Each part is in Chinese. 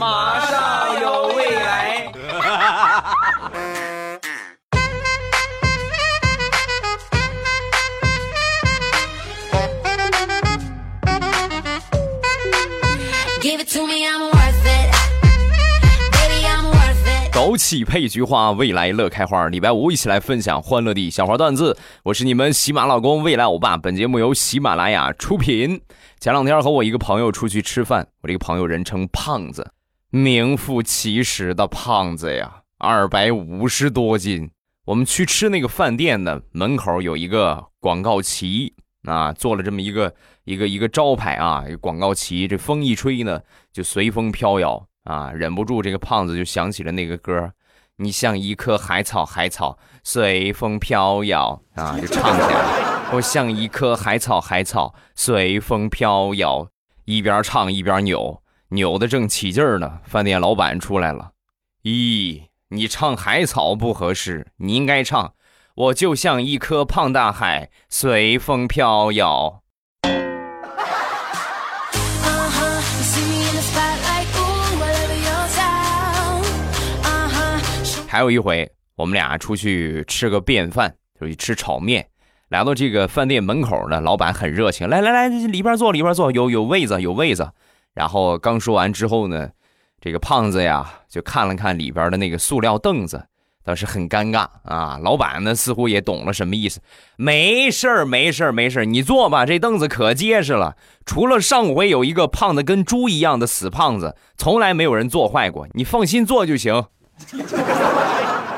马上有未来。枸杞配菊花，未来乐开花。礼拜五一起来分享欢乐的小花段子。我是你们喜马老公未来欧巴。本节目由喜马拉雅出品。前两天和我一个朋友出去吃饭，我这个朋友人称胖子，名副其实的胖子呀，二百五十多斤。我们去吃那个饭店呢，门口有一个广告旗啊，做了这么一个一个一个招牌啊，广告旗。这风一吹呢，就随风飘摇。啊，忍不住，这个胖子就想起了那个歌你像一棵海草，海草随风飘摇啊，就唱起来了。我像一棵海草，海草随风飘摇，一边唱一边扭，扭的正起劲儿呢。饭店老板出来了，咦，你唱海草不合适，你应该唱我就像一颗胖大海，随风飘摇。还有一回，我们俩出去吃个便饭，就去吃炒面。来到这个饭店门口呢，老板很热情，来来来，里边坐，里边坐，有有位子，有位子。然后刚说完之后呢，这个胖子呀就看了看里边的那个塑料凳子，倒是很尴尬啊。老板呢似乎也懂了什么意思，没事儿，没事儿，没事儿，你坐吧，这凳子可结实了。除了上回有一个胖的跟猪一样的死胖子，从来没有人坐坏过，你放心坐就行。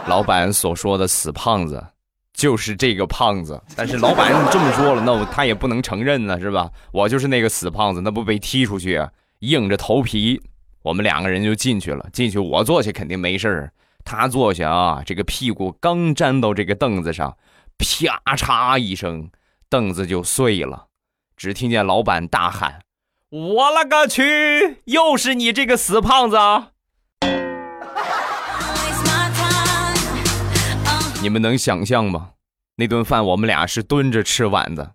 老板所说的死胖子，就是这个胖子。但是老板这么说了，那他也不能承认呢，是吧？我就是那个死胖子，那不被踢出去啊，硬着头皮，我们两个人就进去了。进去我坐下肯定没事他坐下啊，这个屁股刚粘到这个凳子上，啪嚓一声，凳子就碎了。只听见老板大喊：“我勒个去！又是你这个死胖子！” 你们能想象吗？那顿饭我们俩是蹲着吃完的，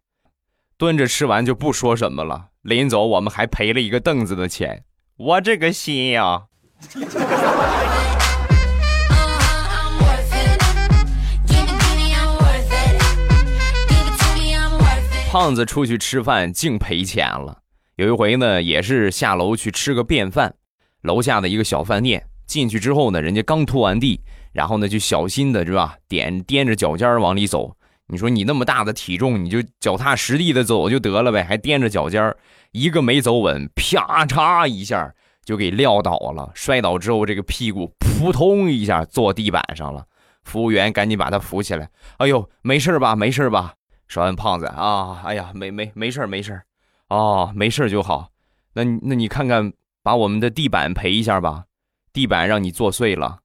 蹲着吃完就不说什么了。临走我们还赔了一个凳子的钱，我这个心呀！胖子出去吃饭净赔钱了。有一回呢，也是下楼去吃个便饭，楼下的一个小饭店，进去之后呢，人家刚拖完地。然后呢，就小心的是吧？点踮着脚尖往里走。你说你那么大的体重，你就脚踏实地的走就得了呗，还踮着脚尖一个没走稳，啪嚓一下就给撂倒了。摔倒之后，这个屁股扑通一下坐地板上了。服务员赶紧把他扶起来。哎呦，没事吧？没事吧？说完，胖子啊，哎呀，没没没事没事哦，没事就好。那那你看看，把我们的地板赔一下吧。地板让你坐碎了。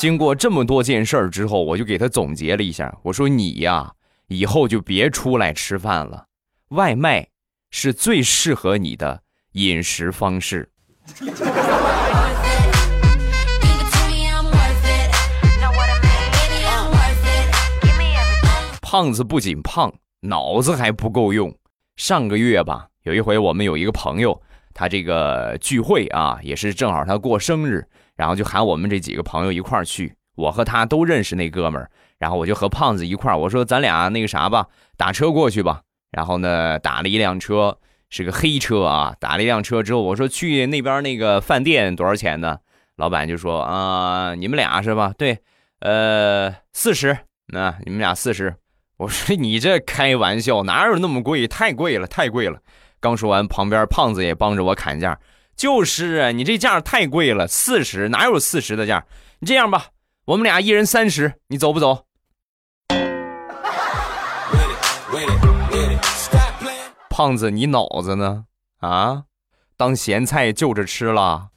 经过这么多件事儿之后，我就给他总结了一下。我说：“你呀，以后就别出来吃饭了，外卖是最适合你的饮食方式。”胖子不仅胖，脑子还不够用。上个月吧，有一回我们有一个朋友，他这个聚会啊，也是正好他过生日。然后就喊我们这几个朋友一块儿去，我和他都认识那哥们儿，然后我就和胖子一块儿，我说咱俩那个啥吧，打车过去吧。然后呢，打了一辆车，是个黑车啊。打了一辆车之后，我说去那边那个饭店多少钱呢？老板就说啊，你们俩是吧？对，呃，四十。那你们俩四十。我说你这开玩笑，哪有那么贵？太贵了，太贵了。刚说完，旁边胖子也帮着我砍价。就是啊，你这价太贵了，四十哪有四十的价？你这样吧，我们俩一人三十，你走不走？胖子，你脑子呢？啊，当咸菜就着吃了？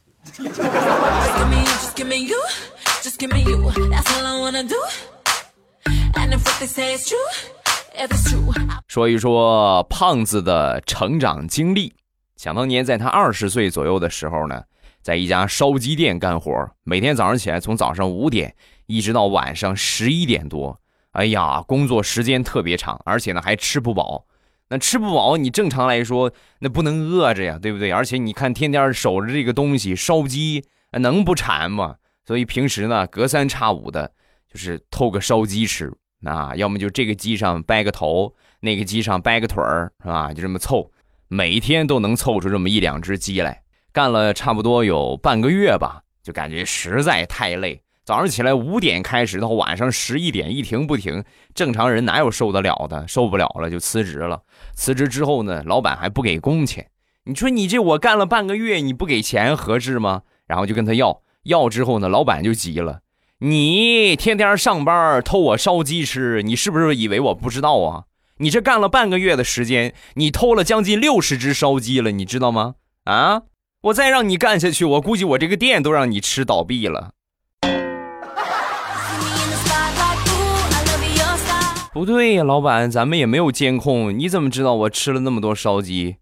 说一说胖子的成长经历。想当年，在他二十岁左右的时候呢，在一家烧鸡店干活，每天早上起来，从早上五点一直到晚上十一点多，哎呀，工作时间特别长，而且呢还吃不饱。那吃不饱，你正常来说那不能饿着呀，对不对？而且你看天天守着这个东西烧鸡，能不馋吗？所以平时呢，隔三差五的，就是偷个烧鸡吃啊，要么就这个鸡上掰个头，那个鸡上掰个腿儿，是吧？就这么凑，每天都能凑出这么一两只鸡来。干了差不多有半个月吧，就感觉实在太累。早上起来五点开始，到晚上十一点一停不停，正常人哪有受得了的？受不了了就辞职了。辞职之后呢，老板还不给工钱。你说你这我干了半个月，你不给钱合适吗？然后就跟他要，要之后呢，老板就急了。你天天上班偷我烧鸡吃，你是不是以为我不知道啊？你这干了半个月的时间，你偷了将近六十只烧鸡了，你知道吗？啊，我再让你干下去，我估计我这个店都让你吃倒闭了。不对呀，老板，咱们也没有监控，你怎么知道我吃了那么多烧鸡？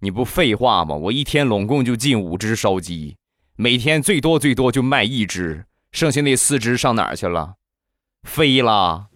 你不废话吗？我一天拢共就进五只烧鸡，每天最多最多就卖一只，剩下那四只上哪儿去了？飞了。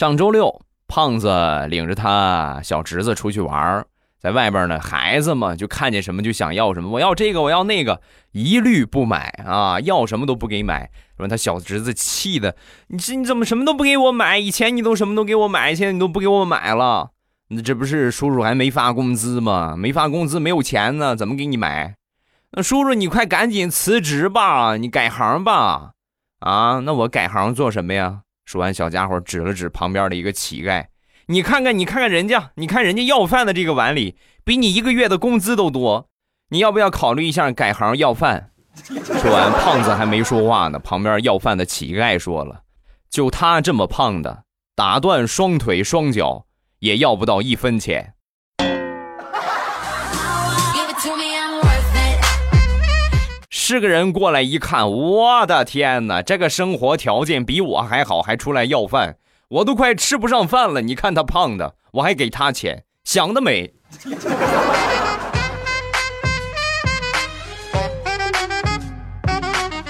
上周六，胖子领着他小侄子出去玩。在外边呢，孩子嘛，就看见什么就想要什么，我要这个，我要那个，一律不买啊，要什么都不给买。说他小侄子气的，你这你怎么什么都不给我买？以前你都什么都给我买，现在你都不给我买了，那这不是叔叔还没发工资吗？没发工资，没有钱呢，怎么给你买？那叔叔你快赶紧辞职吧，你改行吧。啊，那我改行做什么呀？说完，小家伙指了指旁边的一个乞丐。你看看，你看看人家，你看人家要饭的这个碗里，比你一个月的工资都多。你要不要考虑一下改行要饭？说完，胖子还没说话呢，旁边要饭的乞丐说了：“就他这么胖的，打断双腿双脚也要不到一分钱。”是个人过来一看，我的天哪，这个生活条件比我还好，还出来要饭。我都快吃不上饭了，你看他胖的，我还给他钱，想得美。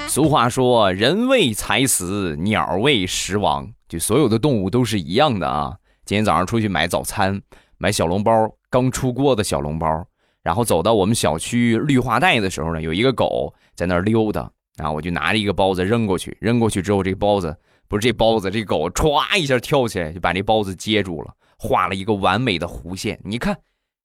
俗话说，人为财死，鸟为食亡，就所有的动物都是一样的啊。今天早上出去买早餐，买小笼包，刚出锅的小笼包，然后走到我们小区绿化带的时候呢，有一个狗在那儿溜达，然后我就拿着一个包子扔过去，扔过去之后，这个包子。不是这包子，这狗歘一下跳起来就把这包子接住了，画了一个完美的弧线。你看，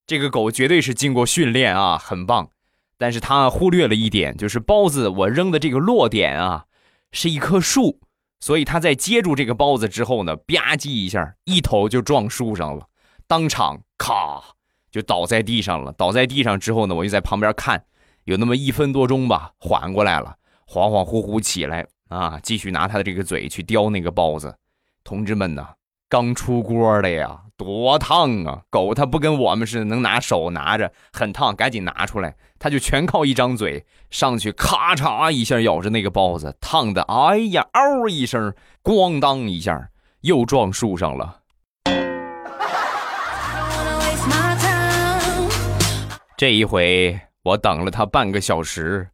这个狗绝对是经过训练啊，很棒。但是它忽略了一点，就是包子我扔的这个落点啊，是一棵树，所以它在接住这个包子之后呢，吧唧一下，一头就撞树上了，当场咔就倒在地上了。倒在地上之后呢，我就在旁边看，有那么一分多钟吧，缓过来了，恍恍惚惚起来。啊！继续拿他的这个嘴去叼那个包子，同志们呐，刚出锅的呀，多烫啊！狗它不跟我们似的能拿手拿着，很烫，赶紧拿出来，它就全靠一张嘴上去，咔嚓一下咬着那个包子，烫的，哎呀，嗷一声，咣当一下又撞树上了。这一回我等了他半个小时，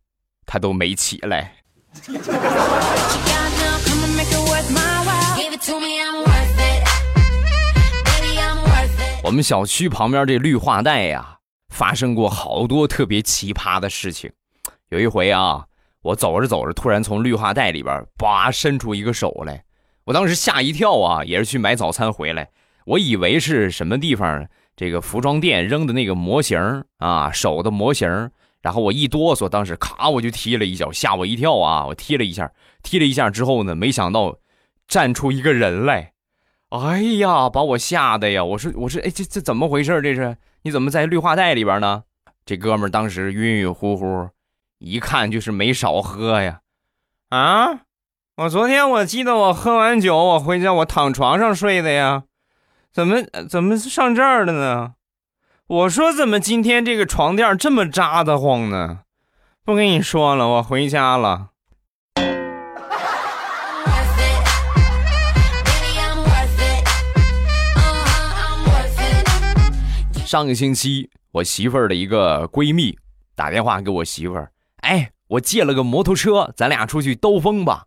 他都没起来。我们小区旁边这绿化带呀，发生过好多特别奇葩的事情。有一回啊，我走着走着，突然从绿化带里边叭伸出一个手来，我当时吓一跳啊，也是去买早餐回来，我以为是什么地方这个服装店扔的那个模型啊，手的模型。然后我一哆嗦，当时咔我就踢了一脚，吓我一跳啊！我踢了一下，踢了一下之后呢，没想到站出一个人来，哎呀，把我吓得呀！我说我说，哎，这这怎么回事？这是你怎么在绿化带里边呢？这哥们当时晕晕乎乎，一看就是没少喝呀。啊，我昨天我记得我喝完酒，我回家我躺床上睡的呀，怎么怎么上这儿了呢？我说怎么今天这个床垫这么扎得慌呢？不跟你说了，我回家了。上个星期，我媳妇儿的一个闺蜜打电话给我媳妇儿，哎，我借了个摩托车，咱俩出去兜风吧。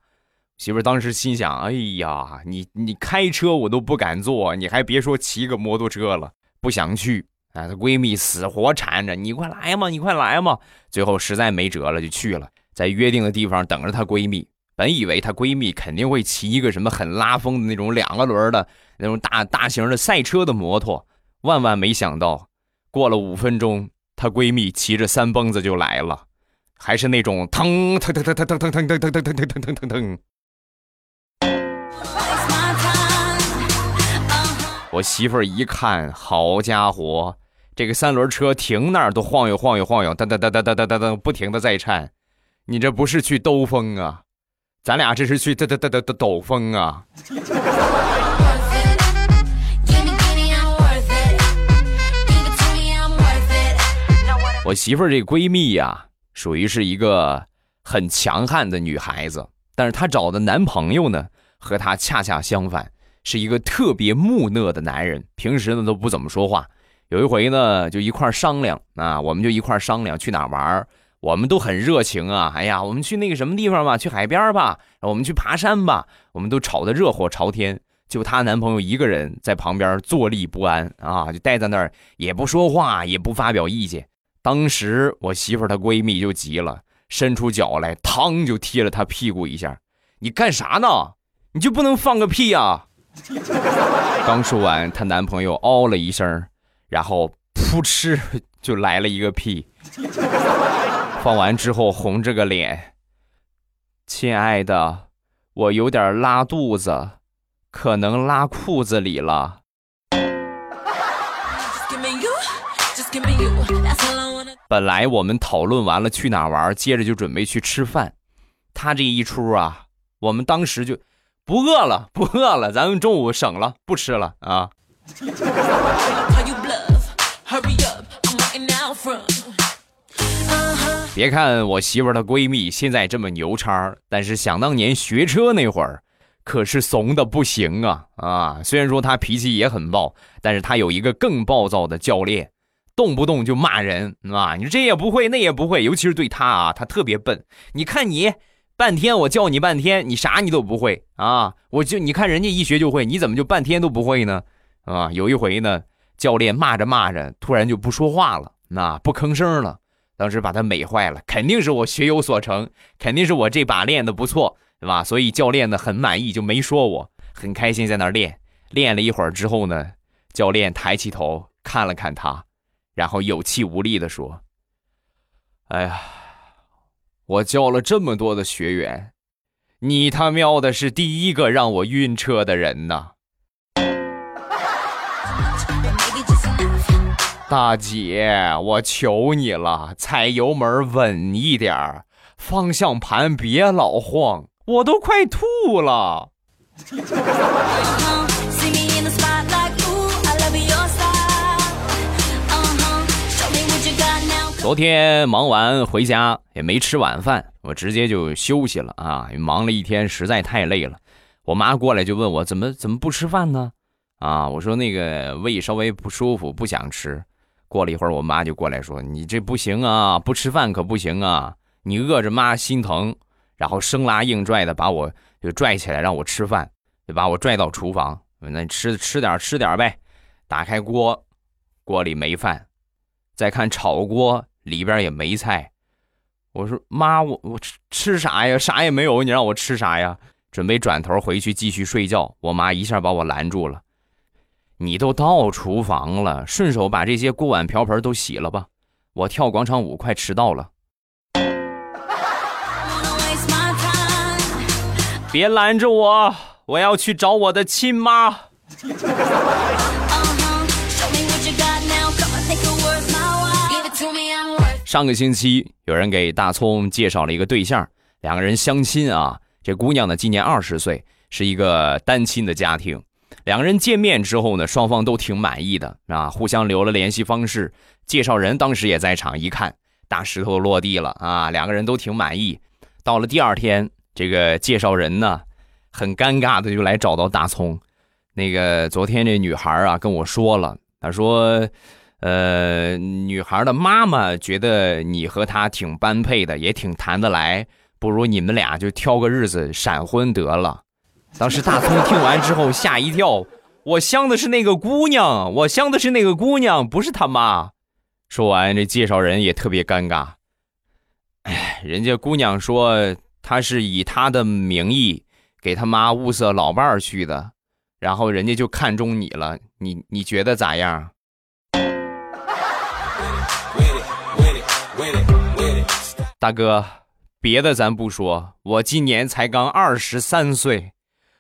媳妇当时心想：哎呀，你你开车我都不敢坐，你还别说骑个摩托车了，不想去。啊，她闺蜜死活缠着你，快来嘛，你快来嘛。最后实在没辙了，就去了，在约定的地方等着她闺蜜。本以为她闺蜜肯定会骑一个什么很拉风的那种两个轮的那种大大型的赛车的摩托，万万没想到，过了五分钟，她闺蜜骑着三蹦子就来了，还是那种腾腾腾腾腾腾腾腾腾腾腾腾腾腾腾我媳妇儿一看，好家伙！这个三轮车停那儿都晃悠晃悠晃悠，噔噔噔噔噔噔噔噔，不停的在颤。你这不是去兜风啊？咱俩这是去噔噔噔噔噔抖风啊！我媳妇儿这闺蜜呀，属于是一个很强悍的女孩子，但是她找的男朋友呢，和她恰恰相反，是一个特别木讷的男人，平时呢都不怎么说话。有一回呢，就一块商量啊，我们就一块商量去哪玩我们都很热情啊，哎呀，我们去那个什么地方吧，去海边吧，我们去爬山吧，我们都吵得热火朝天。就她男朋友一个人在旁边坐立不安啊，就待在那儿也不说话，也不发表意见。当时我媳妇她闺蜜就急了，伸出脚来，嘡就踢了他屁股一下。你干啥呢？你就不能放个屁呀？刚说完，她男朋友哦了一声。然后噗嗤就来了一个屁，放完之后红着个脸，亲爱的，我有点拉肚子，可能拉裤子里了。本来我们讨论完了去哪玩，接着就准备去吃饭，他这一出啊，我们当时就不饿了，不饿了，咱们中午省了，不吃了啊。别看我媳妇儿的闺蜜现在这么牛叉，但是想当年学车那会儿，可是怂的不行啊啊！虽然说她脾气也很暴，但是她有一个更暴躁的教练，动不动就骂人啊！你说这也不会，那也不会，尤其是对她啊，她特别笨。你看你半天我叫你半天，你啥你都不会啊！我就你看人家一学就会，你怎么就半天都不会呢？啊！有一回呢，教练骂着骂着，突然就不说话了，那不吭声了。当时把他美坏了，肯定是我学有所成，肯定是我这把练的不错，对吧？所以教练呢很满意，就没说我，很开心在那练。练了一会儿之后呢，教练抬起头看了看他，然后有气无力的说：“哎呀，我教了这么多的学员，你他喵的是第一个让我晕车的人呐！”大姐，我求你了，踩油门稳一点方向盘别老晃，我都快吐了。昨天忙完回家也没吃晚饭，我直接就休息了啊！忙了一天实在太累了。我妈过来就问我怎么怎么不吃饭呢？啊，我说那个胃稍微不舒服，不想吃。过了一会儿，我妈就过来说：“你这不行啊，不吃饭可不行啊！你饿着妈心疼。”然后生拉硬拽的把我就拽起来让我吃饭，就把我拽到厨房。那吃吃点吃点呗。打开锅，锅里没饭。再看炒锅里边也没菜。我说：“妈，我我吃吃啥呀？啥也没有，你让我吃啥呀？”准备转头回去继续睡觉，我妈一下把我拦住了。你都到厨房了，顺手把这些锅碗瓢盆都洗了吧。我跳广场舞快迟到了，别拦着我，我要去找我的亲妈。上个星期有人给大葱介绍了一个对象，两个人相亲啊。这姑娘呢今年二十岁，是一个单亲的家庭。两个人见面之后呢，双方都挺满意的啊，互相留了联系方式。介绍人当时也在场，一看大石头落地了啊，两个人都挺满意。到了第二天，这个介绍人呢，很尴尬的就来找到大葱。那个昨天这女孩啊跟我说了，她说，呃，女孩的妈妈觉得你和她挺般配的，也挺谈得来，不如你们俩就挑个日子闪婚得了。当时大葱听完之后吓一跳，我相的是那个姑娘，我相的是那个姑娘，不是他妈。说完，这介绍人也特别尴尬。哎，人家姑娘说她是以她的名义给她妈物色老伴儿去的，然后人家就看中你了，你你觉得咋样？大哥，别的咱不说，我今年才刚二十三岁，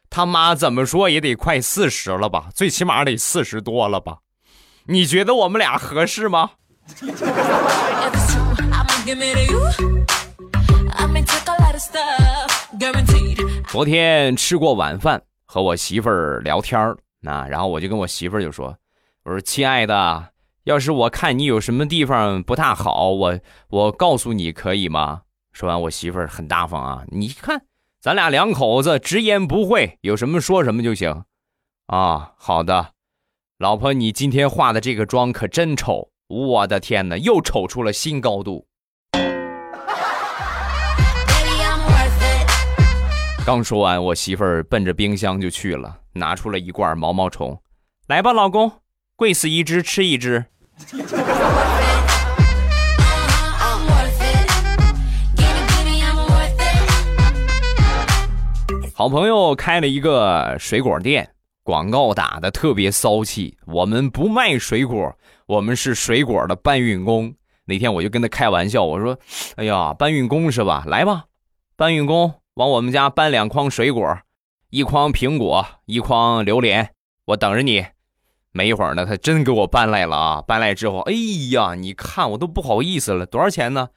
他妈怎么说也得快四十了吧，最起码得四十多了吧？你觉得我们俩合适吗？昨天吃过晚饭，和我媳妇儿聊天儿，那然后我就跟我媳妇儿就说：“我说亲爱的。”要是我看你有什么地方不大好，我我告诉你可以吗？说完，我媳妇儿很大方啊，你看咱俩两口子直言不讳，有什么说什么就行。啊，好的，老婆，你今天化的这个妆可真丑，我的天哪，又丑出了新高度。刚说完，我媳妇儿奔着冰箱就去了，拿出了一罐毛毛虫，来吧，老公，跪死一只吃一只。好朋友开了一个水果店，广告打的特别骚气。我们不卖水果，我们是水果的搬运工。那天我就跟他开玩笑，我说：“ 哎呀，搬运工是吧？来吧，搬运工，往我们家搬两筐水果，一筐苹果，一筐榴莲，我等着你。”没一会儿呢，他真给我搬来了啊！搬来之后，哎呀，你看我都不好意思了。多少钱呢？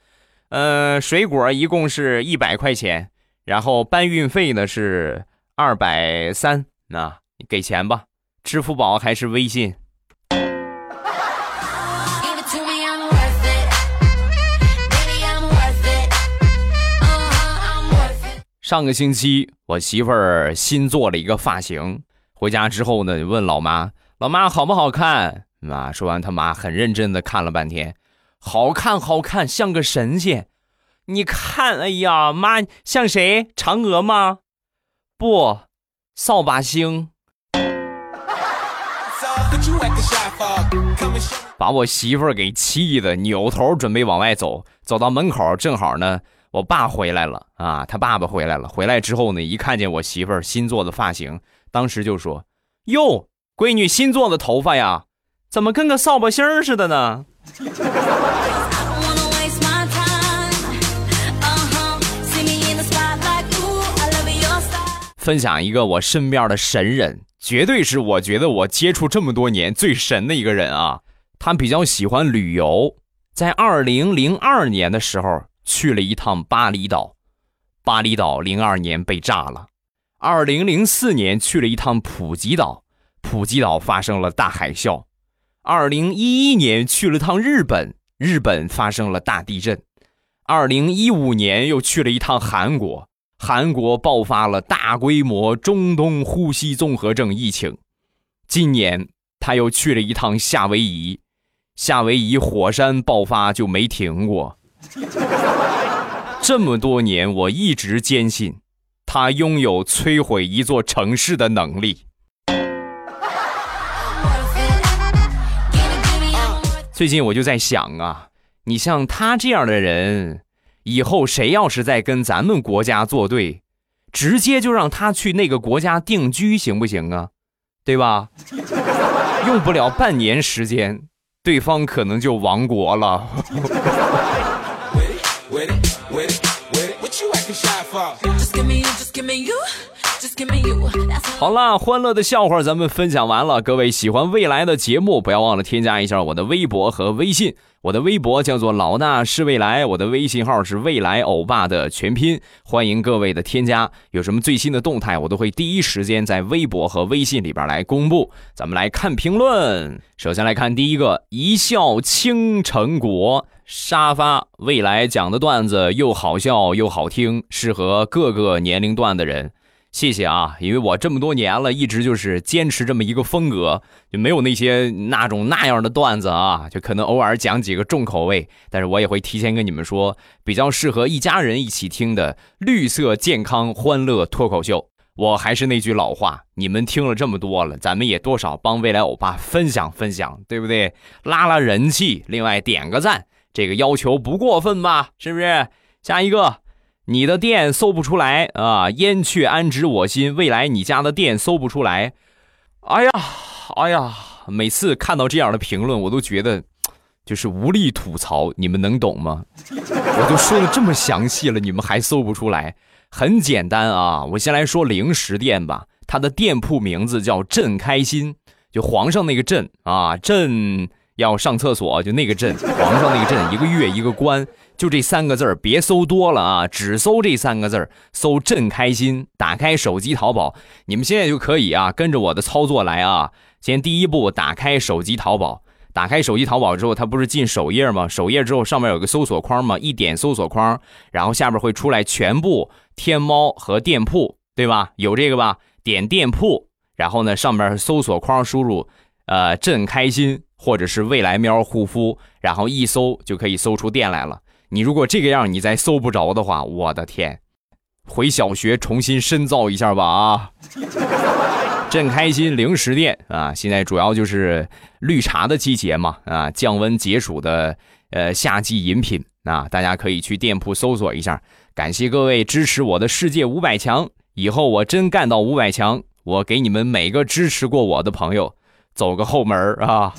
呃，水果一共是一百块钱，然后搬运费呢是二百三。那你给钱吧，支付宝还是微信？上个星期我媳妇儿新做了一个发型，回家之后呢，问老妈。老妈好不好看？妈说完，他妈很认真的看了半天，好看，好看，像个神仙。你看，哎呀，妈像谁？嫦娥吗？不，扫把星。把我媳妇儿给气的，扭头准备往外走。走到门口，正好呢，我爸回来了啊，他爸爸回来了。回来之后呢，一看见我媳妇儿新做的发型，当时就说：“哟。”闺女新做的头发呀，怎么跟个扫把星似的呢？分享一个我身边的神人，绝对是我觉得我接触这么多年最神的一个人啊！他比较喜欢旅游，在二零零二年的时候去了一趟巴厘岛，巴厘岛零二年被炸了；二零零四年去了一趟普吉岛。普吉岛发生了大海啸，二零一一年去了趟日本，日本发生了大地震，二零一五年又去了一趟韩国，韩国爆发了大规模中东呼吸综合症疫情，今年他又去了一趟夏威夷，夏威夷火山爆发就没停过，这么多年我一直坚信，他拥有摧毁一座城市的能力。最近我就在想啊，你像他这样的人，以后谁要是再跟咱们国家作对，直接就让他去那个国家定居，行不行啊？对吧？用不了半年时间，对方可能就亡国了。好了，欢乐的笑话咱们分享完了。各位喜欢未来的节目，不要忘了添加一下我的微博和微信。我的微博叫做老大是未来，我的微信号是未来欧巴的全拼。欢迎各位的添加，有什么最新的动态，我都会第一时间在微博和微信里边来公布。咱们来看评论，首先来看第一个，一笑倾城国沙发。未来讲的段子又好笑又好听，适合各个年龄段的人。谢谢啊，因为我这么多年了，一直就是坚持这么一个风格，就没有那些那种那样的段子啊，就可能偶尔讲几个重口味，但是我也会提前跟你们说，比较适合一家人一起听的绿色健康欢乐脱口秀。我还是那句老话，你们听了这么多了，咱们也多少帮未来欧巴分享分享，对不对？拉拉人气，另外点个赞，这个要求不过分吧？是不是？下一个。你的店搜不出来啊！燕雀安知我心？未来你家的店搜不出来。哎呀，哎呀，每次看到这样的评论，我都觉得就是无力吐槽。你们能懂吗？我都说的这么详细了，你们还搜不出来？很简单啊，我先来说零食店吧。它的店铺名字叫“朕开心”，就皇上那个“朕”啊，朕要上厕所，就那个“朕”，皇上那个“朕”，一个月一个官。就这三个字儿，别搜多了啊，只搜这三个字儿，搜“朕开心”。打开手机淘宝，你们现在就可以啊，跟着我的操作来啊。先第一步，打开手机淘宝。打开手机淘宝之后，它不是进首页吗？首页之后上面有个搜索框吗？一点搜索框，然后下边会出来全部天猫和店铺，对吧？有这个吧？点店铺，然后呢，上面搜索框输入呃“朕开心”或者是“未来喵护肤”，然后一搜就可以搜出店来了。你如果这个样，你再搜不着的话，我的天，回小学重新深造一下吧啊！朕开心零食店啊，现在主要就是绿茶的季节嘛啊，降温解暑的呃夏季饮品啊，大家可以去店铺搜索一下。感谢各位支持我的世界五百强，以后我真干到五百强，我给你们每个支持过我的朋友走个后门啊！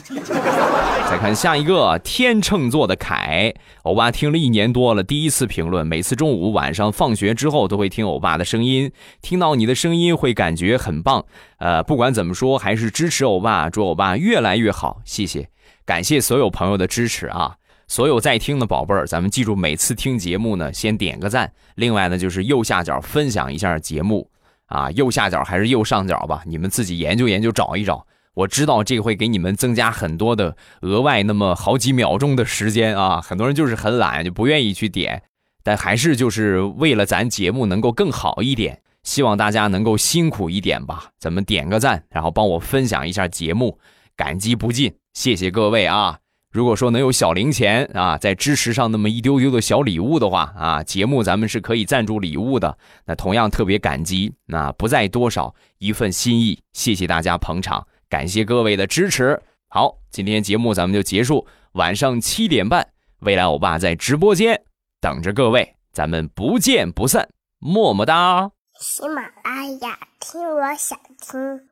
再看下一个天秤座的凯，欧巴听了一年多了，第一次评论。每次中午、晚上放学之后都会听欧巴的声音，听到你的声音会感觉很棒。呃，不管怎么说，还是支持欧巴，祝欧巴越来越好。谢谢，感谢所有朋友的支持啊！所有在听的宝贝儿，咱们记住，每次听节目呢，先点个赞。另外呢，就是右下角分享一下节目啊，右下角还是右上角吧，你们自己研究研究，找一找。我知道这个会给你们增加很多的额外那么好几秒钟的时间啊，很多人就是很懒，就不愿意去点，但还是就是为了咱节目能够更好一点，希望大家能够辛苦一点吧，咱们点个赞，然后帮我分享一下节目，感激不尽，谢谢各位啊！如果说能有小零钱啊，在支持上那么一丢丢的小礼物的话啊，节目咱们是可以赞助礼物的，那同样特别感激，那不在多少一份心意，谢谢大家捧场。感谢各位的支持。好，今天节目咱们就结束。晚上七点半，未来欧巴在直播间等着各位，咱们不见不散。么么哒。喜马拉雅，听我想听。